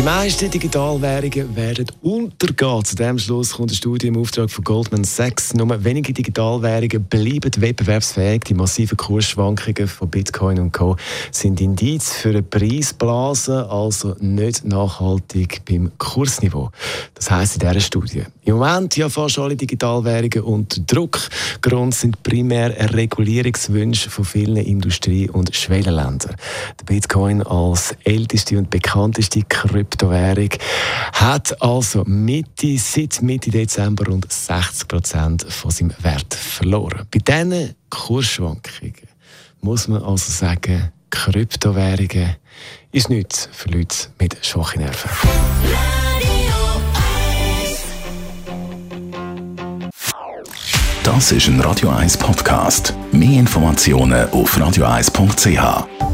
Die meisten Digitalwährungen werden untergehen. Zu dem Schluss kommt eine Studie im Auftrag von Goldman Sachs. Nur wenige Digitalwährungen bleiben wettbewerbsfähig. Die massiven Kursschwankungen von Bitcoin und Co. sind Indiz für eine Preisblase, also nicht nachhaltig beim Kursniveau. Das heisst in dieser Studie. Im Moment ja fast alle Digitalwährungen unter Druck. Grund sind primär Regulierungswünsche von vielen Industrie- und Schwellenländern. Der Bitcoin als älteste und bekannteste Krypto Kryptowährung hat also Mitte, seit Mitte Dezember rund 60 Prozent von seinem Wert verloren. Bei diesen Kursschwankungen muss man also sagen, Kryptowährungen ist nichts für Leute mit schwachen Nerven. Das ist ein Radio 1 Podcast. Mehr Informationen auf radio1.ch.